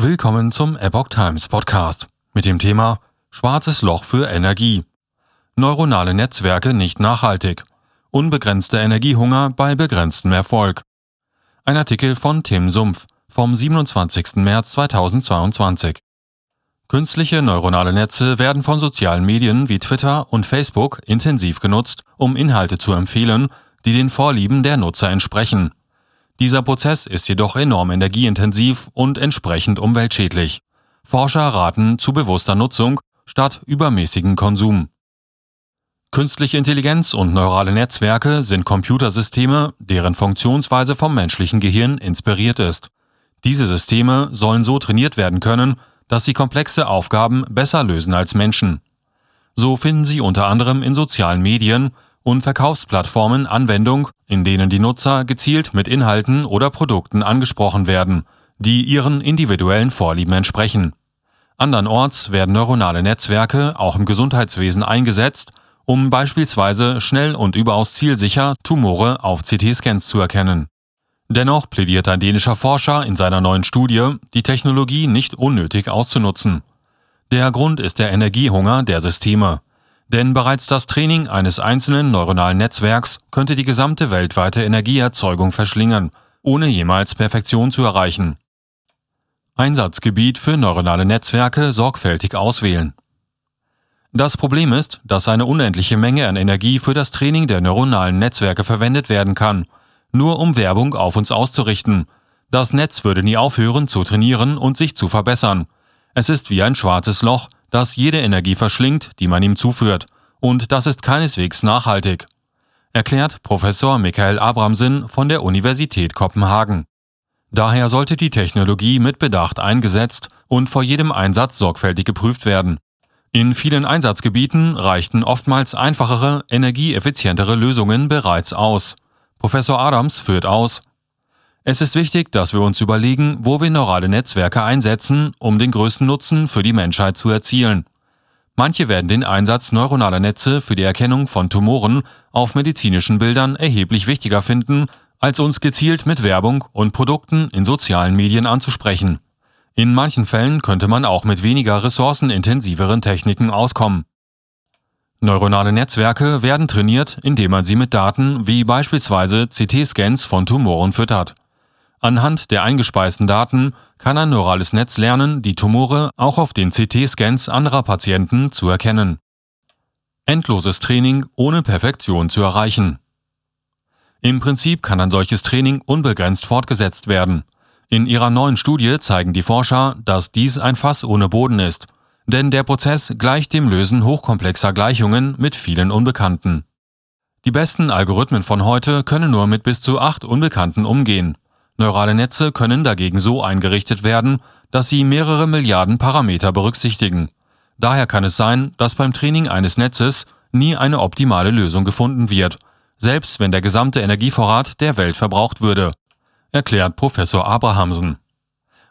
Willkommen zum Epoch Times Podcast mit dem Thema Schwarzes Loch für Energie. Neuronale Netzwerke nicht nachhaltig. Unbegrenzter Energiehunger bei begrenztem Erfolg. Ein Artikel von Tim Sumpf vom 27. März 2022. Künstliche neuronale Netze werden von sozialen Medien wie Twitter und Facebook intensiv genutzt, um Inhalte zu empfehlen, die den Vorlieben der Nutzer entsprechen. Dieser Prozess ist jedoch enorm energieintensiv und entsprechend umweltschädlich. Forscher raten zu bewusster Nutzung statt übermäßigen Konsum. Künstliche Intelligenz und neurale Netzwerke sind Computersysteme, deren Funktionsweise vom menschlichen Gehirn inspiriert ist. Diese Systeme sollen so trainiert werden können, dass sie komplexe Aufgaben besser lösen als Menschen. So finden sie unter anderem in sozialen Medien und Verkaufsplattformen Anwendung, in denen die Nutzer gezielt mit Inhalten oder Produkten angesprochen werden, die ihren individuellen Vorlieben entsprechen. Andernorts werden neuronale Netzwerke auch im Gesundheitswesen eingesetzt, um beispielsweise schnell und überaus zielsicher Tumore auf CT-Scans zu erkennen. Dennoch plädiert ein dänischer Forscher in seiner neuen Studie, die Technologie nicht unnötig auszunutzen. Der Grund ist der Energiehunger der Systeme. Denn bereits das Training eines einzelnen neuronalen Netzwerks könnte die gesamte weltweite Energieerzeugung verschlingen, ohne jemals Perfektion zu erreichen. Einsatzgebiet für neuronale Netzwerke sorgfältig auswählen. Das Problem ist, dass eine unendliche Menge an Energie für das Training der neuronalen Netzwerke verwendet werden kann, nur um Werbung auf uns auszurichten. Das Netz würde nie aufhören zu trainieren und sich zu verbessern. Es ist wie ein schwarzes Loch, das jede Energie verschlingt, die man ihm zuführt, und das ist keineswegs nachhaltig, erklärt Professor Michael Abramsen von der Universität Kopenhagen. Daher sollte die Technologie mit Bedacht eingesetzt und vor jedem Einsatz sorgfältig geprüft werden. In vielen Einsatzgebieten reichten oftmals einfachere, energieeffizientere Lösungen bereits aus. Professor Adams führt aus, es ist wichtig, dass wir uns überlegen, wo wir neurale Netzwerke einsetzen, um den größten Nutzen für die Menschheit zu erzielen. Manche werden den Einsatz neuronaler Netze für die Erkennung von Tumoren auf medizinischen Bildern erheblich wichtiger finden, als uns gezielt mit Werbung und Produkten in sozialen Medien anzusprechen. In manchen Fällen könnte man auch mit weniger ressourcenintensiveren Techniken auskommen. Neuronale Netzwerke werden trainiert, indem man sie mit Daten wie beispielsweise CT-Scans von Tumoren füttert. Anhand der eingespeisten Daten kann ein neurales Netz lernen, die Tumore auch auf den CT-Scans anderer Patienten zu erkennen. Endloses Training ohne Perfektion zu erreichen. Im Prinzip kann ein solches Training unbegrenzt fortgesetzt werden. In ihrer neuen Studie zeigen die Forscher, dass dies ein Fass ohne Boden ist, denn der Prozess gleicht dem Lösen hochkomplexer Gleichungen mit vielen Unbekannten. Die besten Algorithmen von heute können nur mit bis zu acht Unbekannten umgehen. Neurale Netze können dagegen so eingerichtet werden, dass sie mehrere Milliarden Parameter berücksichtigen. Daher kann es sein, dass beim Training eines Netzes nie eine optimale Lösung gefunden wird, selbst wenn der gesamte Energievorrat der Welt verbraucht würde, erklärt Professor Abrahamsen.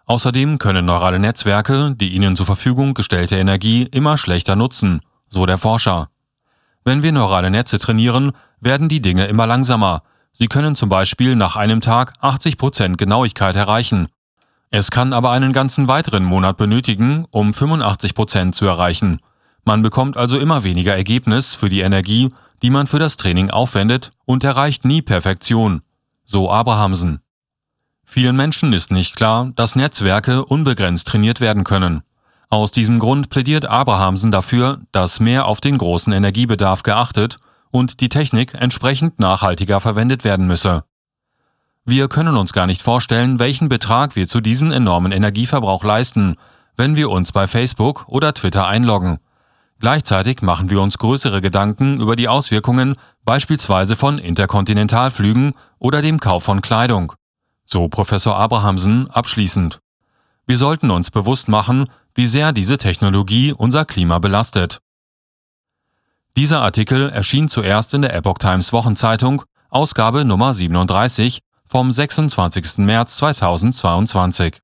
Außerdem können neurale Netzwerke die ihnen zur Verfügung gestellte Energie immer schlechter nutzen, so der Forscher. Wenn wir neurale Netze trainieren, werden die Dinge immer langsamer, Sie können zum Beispiel nach einem Tag 80% Genauigkeit erreichen. Es kann aber einen ganzen weiteren Monat benötigen, um 85% zu erreichen. Man bekommt also immer weniger Ergebnis für die Energie, die man für das Training aufwendet und erreicht nie Perfektion. So Abrahamsen. Vielen Menschen ist nicht klar, dass Netzwerke unbegrenzt trainiert werden können. Aus diesem Grund plädiert Abrahamsen dafür, dass mehr auf den großen Energiebedarf geachtet und die Technik entsprechend nachhaltiger verwendet werden müsse. Wir können uns gar nicht vorstellen, welchen Betrag wir zu diesem enormen Energieverbrauch leisten, wenn wir uns bei Facebook oder Twitter einloggen. Gleichzeitig machen wir uns größere Gedanken über die Auswirkungen beispielsweise von Interkontinentalflügen oder dem Kauf von Kleidung. So Professor Abrahamsen abschließend. Wir sollten uns bewusst machen, wie sehr diese Technologie unser Klima belastet. Dieser Artikel erschien zuerst in der Epoch Times Wochenzeitung, Ausgabe Nummer 37 vom 26. März 2022